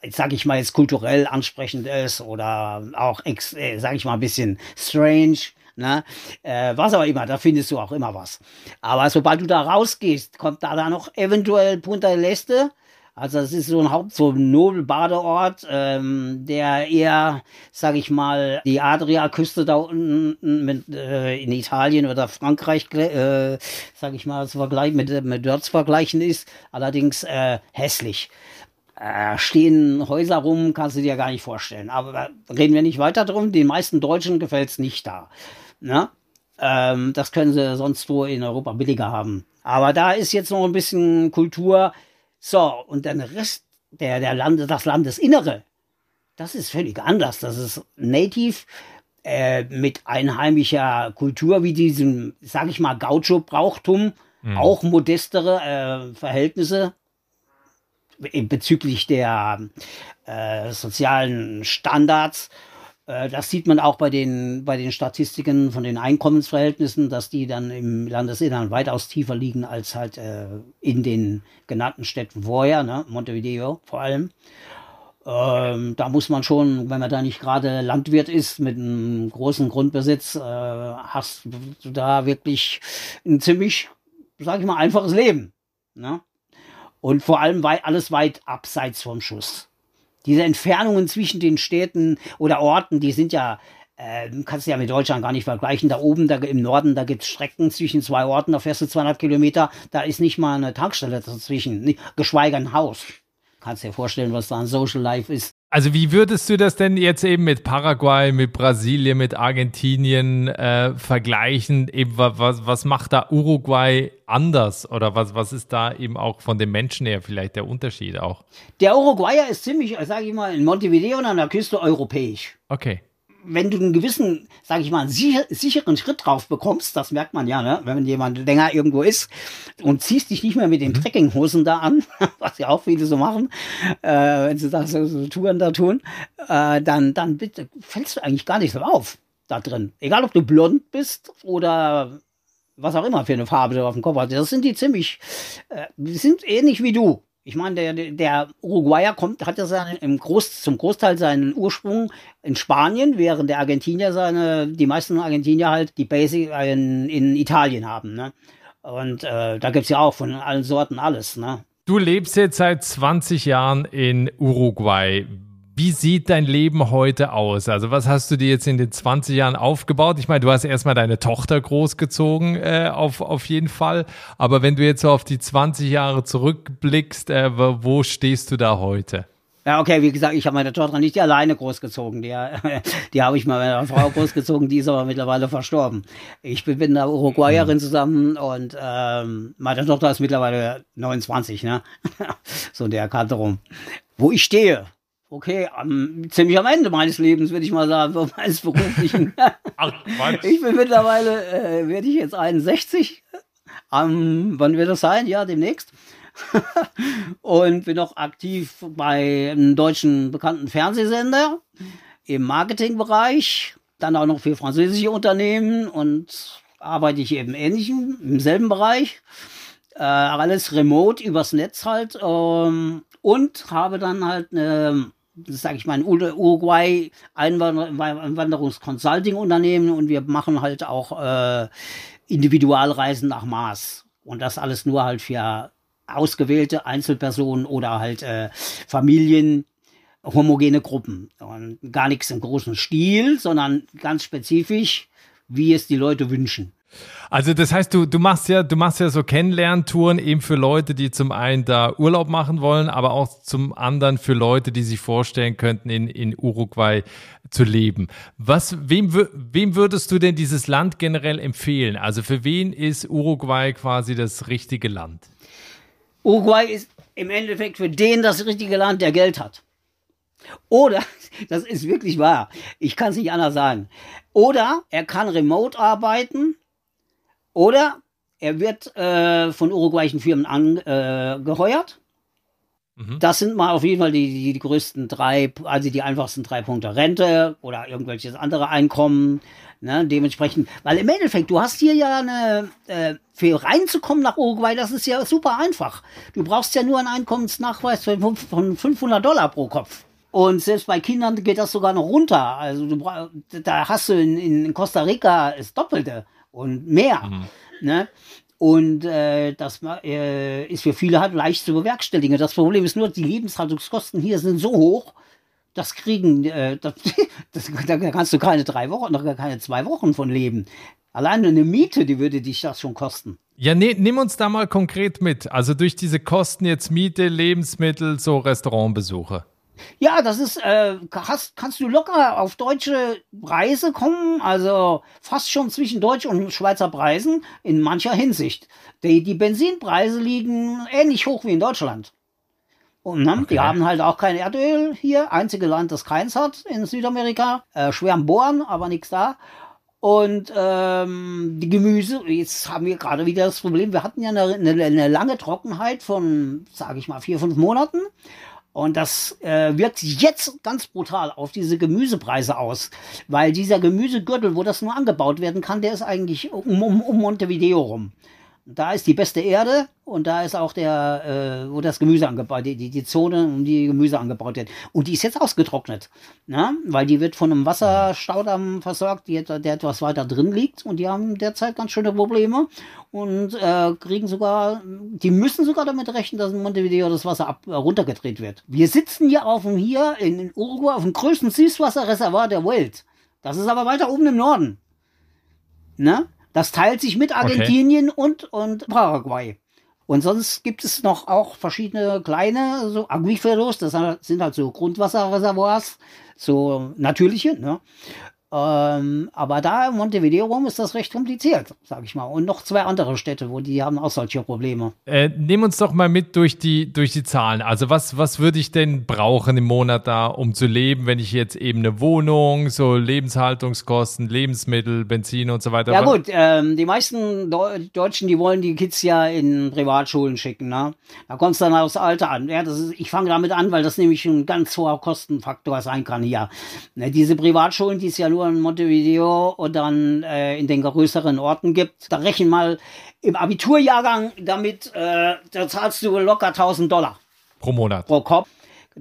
sag ich mal, jetzt kulturell ansprechend ist oder auch, ex, äh, sag ich mal, ein bisschen strange. Ne? Äh, was auch immer, da findest du auch immer was. Aber sobald du da rausgehst, kommt da, da noch eventuell Punta del Este. Also das ist so ein Haupt, so ein Nobelbadeort, ähm, der eher, sag ich mal, die Adria-Küste da unten mit, äh, in Italien oder Frankreich, äh, sag ich mal, zu vergleichen, mit, mit dort zu vergleichen ist. Allerdings äh, hässlich. Äh, stehen Häuser rum, kannst du dir gar nicht vorstellen. Aber reden wir nicht weiter drum. Den meisten Deutschen gefällt's nicht da. Ne? Ähm, das können sie sonst wo in Europa billiger haben. Aber da ist jetzt noch ein bisschen Kultur. So, und dann der Rest, der, der Lande, das Landesinnere, das ist völlig anders. Das ist native äh, mit einheimischer Kultur, wie diesem, sag ich mal, Gaucho-Brauchtum, mhm. auch modestere äh, Verhältnisse bezüglich der äh, sozialen Standards das sieht man auch bei den, bei den Statistiken von den Einkommensverhältnissen, dass die dann im Landesinnern weitaus tiefer liegen als halt äh, in den genannten Städten vorher, ne? Montevideo vor allem. Ähm, da muss man schon, wenn man da nicht gerade Landwirt ist mit einem großen Grundbesitz, äh, hast du da wirklich ein ziemlich, sag ich mal, einfaches Leben. Ne? Und vor allem weit, alles weit abseits vom Schuss. Diese Entfernungen zwischen den Städten oder Orten, die sind ja, äh, kannst du ja mit Deutschland gar nicht vergleichen. Da oben, da im Norden, da gibt's Strecken zwischen zwei Orten, da fährst du 200 Kilometer, da ist nicht mal eine Tankstelle dazwischen, geschweige ein Haus. Kannst dir vorstellen, was da ein Social Life ist. Also wie würdest du das denn jetzt eben mit Paraguay, mit Brasilien, mit Argentinien äh, vergleichen? Eben was, was macht da Uruguay anders oder was, was ist da eben auch von den Menschen her vielleicht der Unterschied auch? Der Uruguayer ist ziemlich, sage ich mal, in Montevideo und an der Küste europäisch. Okay wenn du einen gewissen, sage ich mal, einen sicher, sicheren Schritt drauf bekommst, das merkt man ja, ne? wenn jemand länger irgendwo ist und ziehst dich nicht mehr mit den mhm. Trekkinghosen da an, was ja auch viele so machen, äh, wenn sie da so, so Touren da tun, äh, dann, dann bitte, fällst du eigentlich gar nicht so auf da drin. Egal, ob du blond bist oder was auch immer für eine Farbe du auf dem Kopf hast. Das sind die ziemlich, äh, die sind ähnlich wie du. Ich meine, der, der Uruguayer kommt, hat ja seine, im Groß, zum Großteil seinen Ursprung in Spanien, während der Argentinier seine, die meisten Argentinier halt die Basic in, in Italien haben. Ne? Und äh, da gibt's ja auch von allen Sorten alles. Ne? Du lebst jetzt seit 20 Jahren in Uruguay. Wie sieht dein Leben heute aus? Also was hast du dir jetzt in den 20 Jahren aufgebaut? Ich meine, du hast erstmal deine Tochter großgezogen, äh, auf, auf jeden Fall. Aber wenn du jetzt so auf die 20 Jahre zurückblickst, äh, wo stehst du da heute? Ja, okay, wie gesagt, ich habe meine Tochter nicht alleine großgezogen. Die, die habe ich mal mit einer Frau großgezogen, die ist aber mittlerweile verstorben. Ich bin mit einer Uruguayerin mhm. zusammen und ähm, meine Tochter ist mittlerweile 29, ne? so in der Kante rum. Wo ich stehe, okay, am, ziemlich am Ende meines Lebens, würde ich mal sagen, meines beruflichen. Ich bin mittlerweile, äh, werde ich jetzt 61. Am, wann wird das sein? Ja, demnächst. und bin noch aktiv bei einem deutschen bekannten Fernsehsender im Marketingbereich, dann auch noch für französische Unternehmen und arbeite ich eben ähnlichem, im selben Bereich. Äh, alles remote übers Netz halt. Ähm, und habe dann halt eine sage ich mal, ein Uruguay Einwanderungs-Consulting-Unternehmen und wir machen halt auch äh, Individualreisen nach Mars. Und das alles nur halt für ausgewählte Einzelpersonen oder halt äh, Familien, homogene Gruppen. Und gar nichts im großen Stil, sondern ganz spezifisch, wie es die Leute wünschen. Also das heißt, du, du machst ja, du machst ja so Kennenlerntouren eben für Leute, die zum einen da Urlaub machen wollen, aber auch zum anderen für Leute, die sich vorstellen könnten, in, in Uruguay zu leben. Was, wem, wem würdest du denn dieses Land generell empfehlen? Also für wen ist Uruguay quasi das richtige Land? Uruguay ist im Endeffekt für den das richtige Land, der Geld hat. Oder, das ist wirklich wahr, ich kann es nicht anders sagen. Oder er kann remote arbeiten oder er wird äh, von uruguayischen Firmen angeheuert. Äh, mhm. Das sind mal auf jeden Fall die, die, die größten drei, also die einfachsten drei Punkte. Rente oder irgendwelches andere Einkommen. Ne, dementsprechend, weil im Endeffekt, du hast hier ja eine, äh, für reinzukommen nach Uruguay, das ist ja super einfach. Du brauchst ja nur einen Einkommensnachweis von 500 Dollar pro Kopf. Und selbst bei Kindern geht das sogar noch runter. Also du, da hast du in, in Costa Rica das Doppelte und mehr. Mhm. Ne? Und äh, das äh, ist für viele halt leicht zu bewerkstelligen. Das Problem ist nur, die Lebenshaltungskosten hier sind so hoch, das kriegen, äh, das, das, da kannst du keine drei Wochen, noch keine zwei Wochen von leben. Alleine eine Miete, die würde dich das schon kosten. Ja, ne, nimm uns da mal konkret mit. Also durch diese Kosten jetzt Miete, Lebensmittel, so Restaurantbesuche. Ja, das ist, äh, hast, kannst du locker auf deutsche Preise kommen, also fast schon zwischen Deutsch und Schweizer Preisen in mancher Hinsicht. Die, die Benzinpreise liegen ähnlich hoch wie in Deutschland. Und ne, okay. die haben halt auch kein Erdöl hier, einzige Land, das keins hat in Südamerika. Äh, schwer am Bohren, aber nichts da. Und ähm, die Gemüse, jetzt haben wir gerade wieder das Problem, wir hatten ja eine, eine, eine lange Trockenheit von, sage ich mal, vier, fünf Monaten. Und das äh, wirkt jetzt ganz brutal auf diese Gemüsepreise aus, weil dieser Gemüsegürtel, wo das nur angebaut werden kann, der ist eigentlich um, um, um Montevideo rum. Da ist die beste Erde und da ist auch der, äh, wo das Gemüse angebaut, die, die, die Zone, um die Gemüse angebaut wird. Und die ist jetzt ausgetrocknet, ne? weil die wird von einem Wasserstaudamm versorgt, die, der etwas weiter drin liegt und die haben derzeit ganz schöne Probleme und äh, kriegen sogar, die müssen sogar damit rechnen, dass in Montevideo das Wasser ab, äh, runtergedreht wird. Wir sitzen hier auf dem, hier in, in Uruguay auf dem größten Süßwasserreservoir der Welt. Das ist aber weiter oben im Norden. Ne? Das teilt sich mit Argentinien okay. und, und Paraguay. Und sonst gibt es noch auch verschiedene kleine so Aquiferos, das sind halt so Grundwasserreservoirs, so natürliche, ne? Ähm, aber da in Montevideo rum ist das recht kompliziert, sag ich mal. Und noch zwei andere Städte, wo die haben auch solche Probleme. Äh, nehm uns doch mal mit durch die, durch die Zahlen. Also was, was würde ich denn brauchen im Monat da, um zu leben, wenn ich jetzt eben eine Wohnung, so Lebenshaltungskosten, Lebensmittel, Benzin und so weiter. Ja gut, ähm, die meisten Deutschen, die wollen die Kids ja in Privatschulen schicken. Ne? Da kommt es dann aufs Alter an. Ja, das ist, ich fange damit an, weil das nämlich ein ganz hoher Kostenfaktor sein kann hier. Ne, diese Privatschulen, die es ja nur nur in Montevideo und dann äh, in den größeren Orten gibt. Da rechnen mal im Abiturjahrgang damit, äh, da zahlst du locker 1000 Dollar. Pro Monat. Pro Kopf.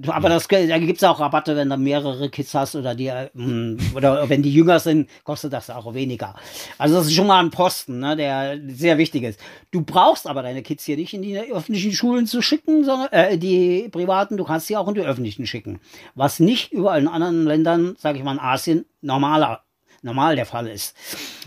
Aber das, da gibt es auch Rabatte, wenn du mehrere Kids hast oder die, hm, oder wenn die jünger sind, kostet das auch weniger. Also das ist schon mal ein Posten, ne, der sehr wichtig ist. Du brauchst aber deine Kids hier nicht in die öffentlichen Schulen zu schicken, sondern äh, die privaten, du kannst sie auch in die öffentlichen schicken. Was nicht überall in anderen Ländern, sage ich mal in Asien, normaler normal der Fall ist.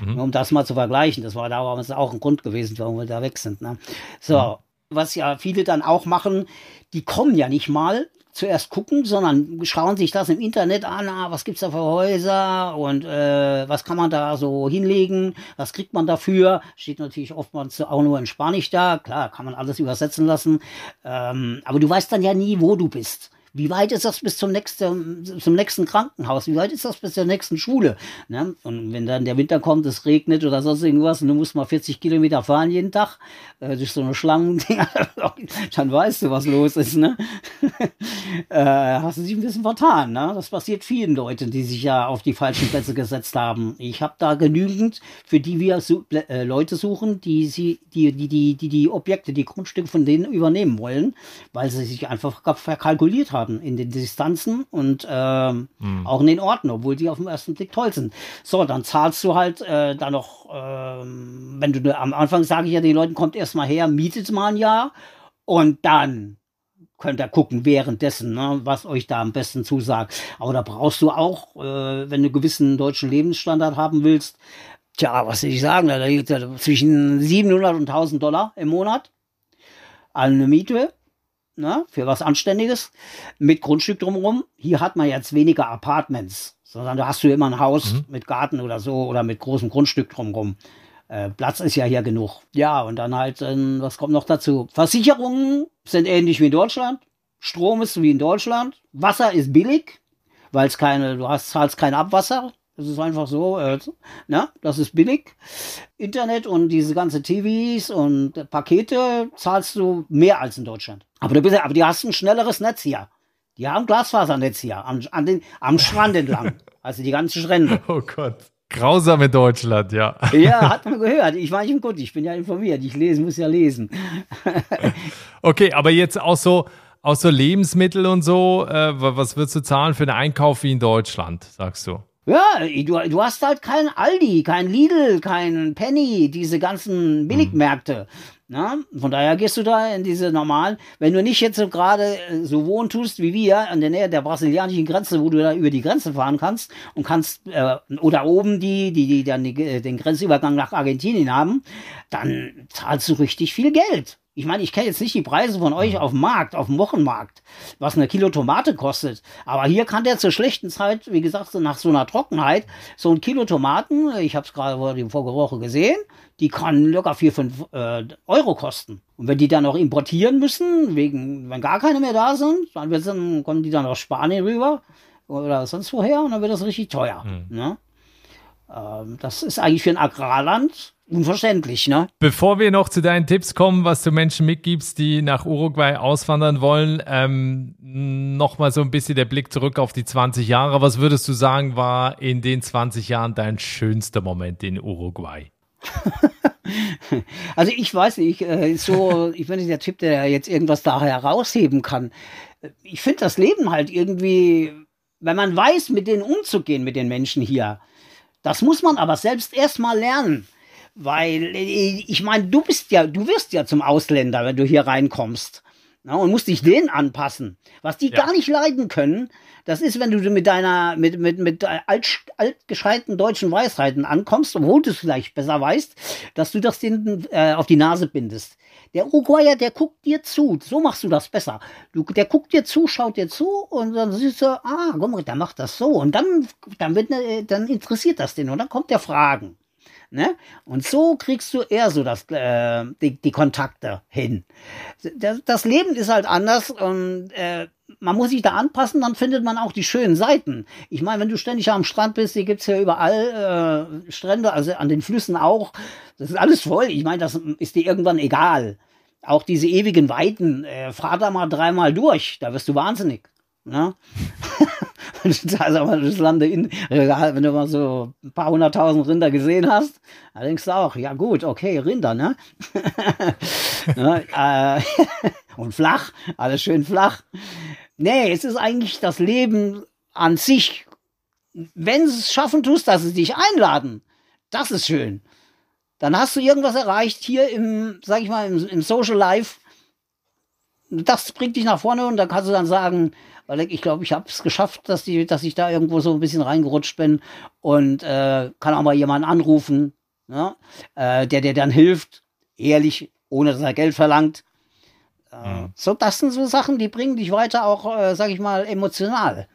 Mhm. Um das mal zu vergleichen, das war damals auch ein Grund gewesen, warum wir da weg sind. Ne? So, mhm. was ja viele dann auch machen, die kommen ja nicht mal zuerst gucken, sondern schauen sich das im Internet an, ah, was gibt's da für Häuser und äh, was kann man da so hinlegen, was kriegt man dafür, steht natürlich oftmals auch nur in Spanisch da, klar, kann man alles übersetzen lassen, ähm, aber du weißt dann ja nie, wo du bist. Wie weit ist das bis zum nächsten, zum nächsten Krankenhaus? Wie weit ist das bis zur nächsten Schule? Ne? Und wenn dann der Winter kommt, es regnet oder sonst irgendwas und du musst mal 40 Kilometer fahren jeden Tag äh, durch so eine Schlangen, dann weißt du, was los ist. Ne? äh, hast du dich ein bisschen vertan. Ne? Das passiert vielen Leuten, die sich ja auf die falschen Plätze gesetzt haben. Ich habe da genügend, für die wir so, äh, Leute suchen, die, sie, die, die, die, die die Objekte, die Grundstücke von denen übernehmen wollen, weil sie sich einfach verkalkuliert haben haben in den Distanzen und ähm, mhm. auch in den Orten, obwohl die auf den ersten Blick toll sind. So, dann zahlst du halt äh, da noch, ähm, wenn du am Anfang sage ich ja den Leuten, kommt erstmal her, mietet mal ein Jahr und dann könnt ihr gucken währenddessen, ne, was euch da am besten zusagt. Aber da brauchst du auch, äh, wenn du einen gewissen deutschen Lebensstandard haben willst, Tja, was soll ich sagen? Da liegt ja zwischen 700 und 1000 Dollar im Monat an eine Miete. Ne, für was Anständiges mit Grundstück drumherum. Hier hat man jetzt weniger Apartments, sondern da hast du immer ein Haus mhm. mit Garten oder so oder mit großem Grundstück drumherum. Äh, Platz ist ja hier genug. Ja, und dann halt, äh, was kommt noch dazu? Versicherungen sind ähnlich wie in Deutschland. Strom ist wie in Deutschland. Wasser ist billig, weil es keine, du hast zahlst kein Abwasser. Das ist einfach so, äh, ne? das ist billig. Internet und diese ganze TVs und Pakete zahlst du mehr als in Deutschland. Aber du bist, aber die hast ein schnelleres Netz hier. Die haben Glasfasernetz hier am, an den, am Strand entlang. Also die ganzen Strände. Oh Gott. Grausam in Deutschland, ja. Ja, hat man gehört. Ich meine, gut, ich bin ja informiert. Ich lesen, muss ja lesen. okay, aber jetzt auch so, auch so Lebensmittel und so, äh, was würdest du zahlen für einen Einkauf wie in Deutschland, sagst du? Ja, du, du hast halt kein Aldi, kein Lidl, kein Penny, diese ganzen Billigmärkte. Na, von daher gehst du da in diese normalen, wenn du nicht jetzt so gerade äh, so wohnen tust wie wir an der Nähe der brasilianischen Grenze, wo du da über die Grenze fahren kannst und kannst, äh, oder oben die, die, die dann die, äh, den Grenzübergang nach Argentinien haben, dann zahlst du richtig viel Geld. Ich meine, ich kenne jetzt nicht die Preise von euch auf dem Markt, auf dem Wochenmarkt, was eine Kilo Tomate kostet. Aber hier kann der zur schlechten Zeit, wie gesagt, nach so einer Trockenheit, so ein Kilo Tomaten, ich habe es gerade vor die vorige Woche gesehen, die kann locker 4, 5 äh, Euro kosten. Und wenn die dann noch importieren müssen, wegen, wenn gar keine mehr da sind, dann, dann kommen die dann aus Spanien rüber oder sonst woher und dann wird das richtig teuer. Mhm. Ne? Ähm, das ist eigentlich für ein Agrarland unverständlich, ne? Bevor wir noch zu deinen Tipps kommen, was du Menschen mitgibst, die nach Uruguay auswandern wollen, ähm, nochmal so ein bisschen der Blick zurück auf die 20 Jahre. Was würdest du sagen, war in den 20 Jahren dein schönster Moment in Uruguay? also ich weiß nicht, äh, so, ich bin nicht der Typ, der jetzt irgendwas da herausheben kann. Ich finde das Leben halt irgendwie, wenn man weiß, mit denen umzugehen, mit den Menschen hier, das muss man aber selbst erstmal lernen. Weil, äh, ich meine, du bist ja, du wirst ja zum Ausländer, wenn du hier reinkommst. Ja, und musst dich denen anpassen. Was die ja. gar nicht leiden können, das ist, wenn du mit deiner, mit, mit, mit alt, altgescheiten deutschen Weisheiten ankommst, obwohl du es vielleicht besser weißt, dass du das denen äh, auf die Nase bindest. Der Uruguayer, der guckt dir zu. So machst du das besser. Du, der guckt dir zu, schaut dir zu und dann siehst du, ah, guck mal, der macht das so. Und dann, dann, wird, äh, dann interessiert das den und dann kommt der Fragen. Ne? Und so kriegst du eher so das, äh, die, die Kontakte hin. Das, das Leben ist halt anders und äh, man muss sich da anpassen, dann findet man auch die schönen Seiten. Ich meine, wenn du ständig am Strand bist, hier gibt's ja überall äh, Strände, also an den Flüssen auch. Das ist alles voll. Ich meine, das ist dir irgendwann egal. Auch diese ewigen Weiten, äh, fahr da mal dreimal durch, da wirst du wahnsinnig. Ne? das Lande in Regal, wenn du mal so ein paar hunderttausend Rinder gesehen hast, da denkst du auch, ja gut, okay, Rinder, ne? ne äh, und flach, alles schön flach. Nee, es ist eigentlich das Leben an sich. Wenn es schaffen tust, dass sie dich einladen, das ist schön. Dann hast du irgendwas erreicht hier im, sag ich mal, im, im Social Life. Das bringt dich nach vorne und dann kannst du dann sagen, weil ich glaube, ich habe es geschafft, dass, die, dass ich da irgendwo so ein bisschen reingerutscht bin und äh, kann auch mal jemanden anrufen, ne? äh, der dir dann hilft, ehrlich, ohne dass er Geld verlangt. Äh, mhm. So, das sind so Sachen, die bringen dich weiter auch, äh, sag ich mal, emotional.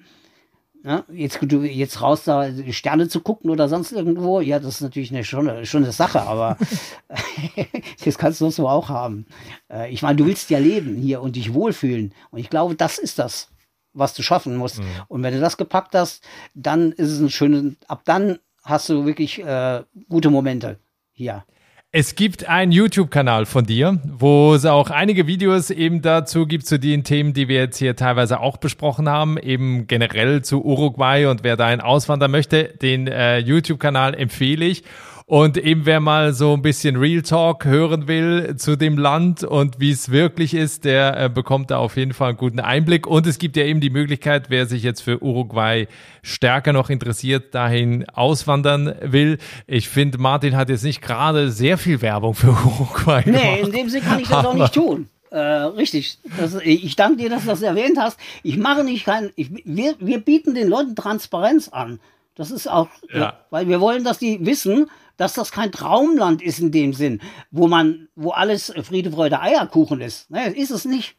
Ja, jetzt, du, jetzt raus da die Sterne zu gucken oder sonst irgendwo, ja, das ist natürlich eine, schon eine Sache, aber das kannst du so auch haben. Äh, ich meine, du willst ja leben hier und dich wohlfühlen. Und ich glaube, das ist das was du schaffen musst. Mhm. Und wenn du das gepackt hast, dann ist es ein schönes, ab dann hast du wirklich äh, gute Momente hier. Es gibt einen YouTube-Kanal von dir, wo es auch einige Videos eben dazu gibt, zu den Themen, die wir jetzt hier teilweise auch besprochen haben, eben generell zu Uruguay und wer dahin auswandern möchte, den äh, YouTube-Kanal empfehle ich. Und eben wer mal so ein bisschen Real Talk hören will zu dem Land und wie es wirklich ist, der äh, bekommt da auf jeden Fall einen guten Einblick. Und es gibt ja eben die Möglichkeit, wer sich jetzt für Uruguay stärker noch interessiert, dahin auswandern will. Ich finde, Martin hat jetzt nicht gerade sehr viel Werbung für Uruguay nee, gemacht. Nee, in dem Sinne kann ich das auch nicht tun. Äh, richtig. Das, ich danke dir, dass du das erwähnt hast. Ich mache nicht kein, ich, wir, wir bieten den Leuten Transparenz an. Das ist auch, ja. weil wir wollen, dass die wissen, dass das kein Traumland ist in dem Sinn, wo man, wo alles Friede, Freude, Eierkuchen ist. Ne, ist es nicht.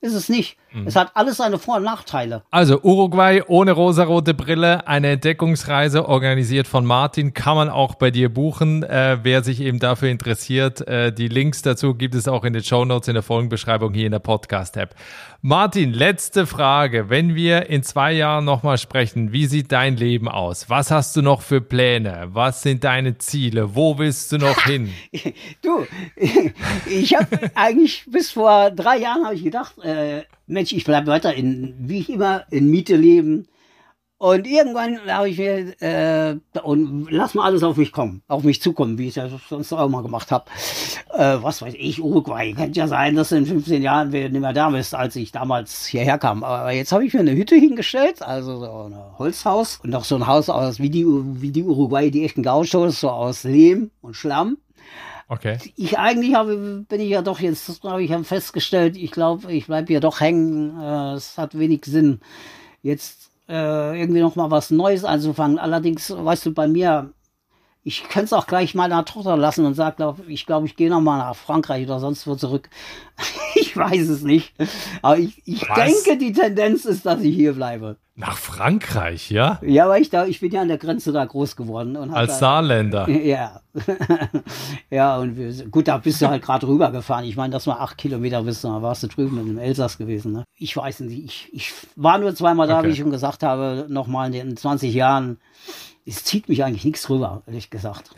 Ist es nicht. Mhm. Es hat alles seine Vor- und Nachteile. Also Uruguay ohne rosarote Brille, eine Entdeckungsreise organisiert von Martin, kann man auch bei dir buchen. Äh, wer sich eben dafür interessiert, äh, die Links dazu gibt es auch in den Show Notes in der Folgenbeschreibung hier in der Podcast-App. Martin, letzte Frage. Wenn wir in zwei Jahren nochmal sprechen, wie sieht dein Leben aus? Was hast du noch für Pläne? Was sind deine Ziele? Wo willst du noch hin? du, ich habe eigentlich bis vor drei Jahren habe ich gedacht, äh, Mensch, ich bleibe weiter in, wie ich immer, in Miete leben. Und irgendwann habe ich mir, äh, und lass mal alles auf mich kommen, auf mich zukommen, wie ich ja sonst auch mal gemacht habe. Äh, was weiß ich, Uruguay. Könnte ja sein, dass in 15 Jahren wir nicht mehr da bist, als ich damals hierher kam. Aber jetzt habe ich mir eine Hütte hingestellt, also so ein Holzhaus und noch so ein Haus aus, wie die, wie die Uruguay, die echten Gauchos, so aus Lehm und Schlamm. Okay. Ich eigentlich habe, bin ich ja doch jetzt, habe ich festgestellt, ich glaube, ich bleibe hier doch hängen. Äh, es hat wenig Sinn, jetzt äh, irgendwie noch mal was Neues anzufangen. Allerdings, weißt du, bei mir, ich könnte es auch gleich meiner Tochter lassen und sage, glaub, ich glaube, ich gehe noch mal nach Frankreich oder sonst wo zurück. ich weiß es nicht. Aber ich, ich denke, die Tendenz ist, dass ich hier bleibe. Nach Frankreich, ja? Ja, weil ich da, ich bin ja an der Grenze da groß geworden. Und Als da, Saarländer. Ja. ja, und wir, gut, da bist du halt gerade rübergefahren. Ich meine, das war acht Kilometer bis da warst du drüben im Elsass gewesen. Ne? Ich weiß nicht, ich, ich war nur zweimal da, okay. wie ich schon gesagt habe, nochmal in den 20 Jahren. Es zieht mich eigentlich nichts rüber, ehrlich gesagt.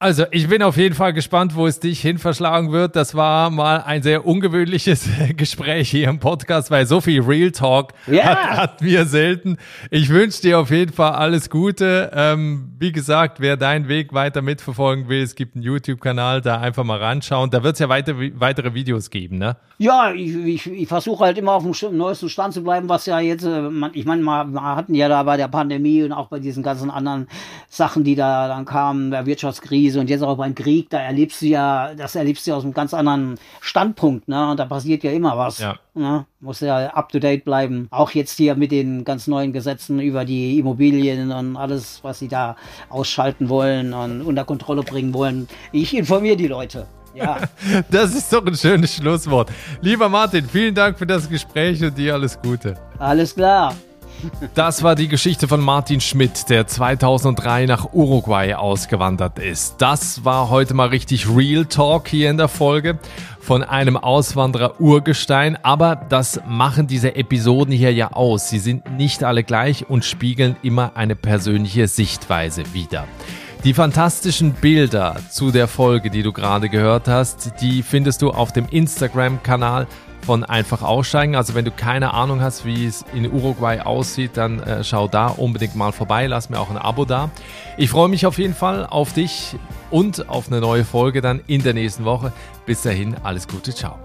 Also, ich bin auf jeden Fall gespannt, wo es dich hin verschlagen wird. Das war mal ein sehr ungewöhnliches Gespräch hier im Podcast, weil so viel Real Talk ja. hat, hat wir selten. Ich wünsche dir auf jeden Fall alles Gute. Ähm, wie gesagt, wer deinen Weg weiter mitverfolgen will, es gibt einen YouTube-Kanal, da einfach mal ranschauen. Da wird es ja weiter, weitere Videos geben, ne? Ja, ich, ich, ich versuche halt immer auf dem neuesten Stand zu bleiben, was ja jetzt, äh, ich meine, wir hatten ja da bei der Pandemie und auch bei diesen ganzen anderen Sachen, die da dann kamen, der Wirtschaftskrise, Krise und jetzt auch beim Krieg, da erlebst du ja, das erlebst du ja aus einem ganz anderen Standpunkt, ne? Und da passiert ja immer was. Ja. Ne? Muss ja up to date bleiben. Auch jetzt hier mit den ganz neuen Gesetzen über die Immobilien und alles, was sie da ausschalten wollen und unter Kontrolle bringen wollen. Ich informiere die Leute. Ja. Das ist doch ein schönes Schlusswort. Lieber Martin, vielen Dank für das Gespräch und dir alles Gute. Alles klar. Das war die Geschichte von Martin Schmidt, der 2003 nach Uruguay ausgewandert ist. Das war heute mal richtig Real Talk hier in der Folge von einem Auswanderer Urgestein. Aber das machen diese Episoden hier ja aus. Sie sind nicht alle gleich und spiegeln immer eine persönliche Sichtweise wider. Die fantastischen Bilder zu der Folge, die du gerade gehört hast, die findest du auf dem Instagram-Kanal von einfach aussteigen. Also wenn du keine Ahnung hast, wie es in Uruguay aussieht, dann äh, schau da unbedingt mal vorbei. Lass mir auch ein Abo da. Ich freue mich auf jeden Fall auf dich und auf eine neue Folge dann in der nächsten Woche. Bis dahin, alles Gute, ciao.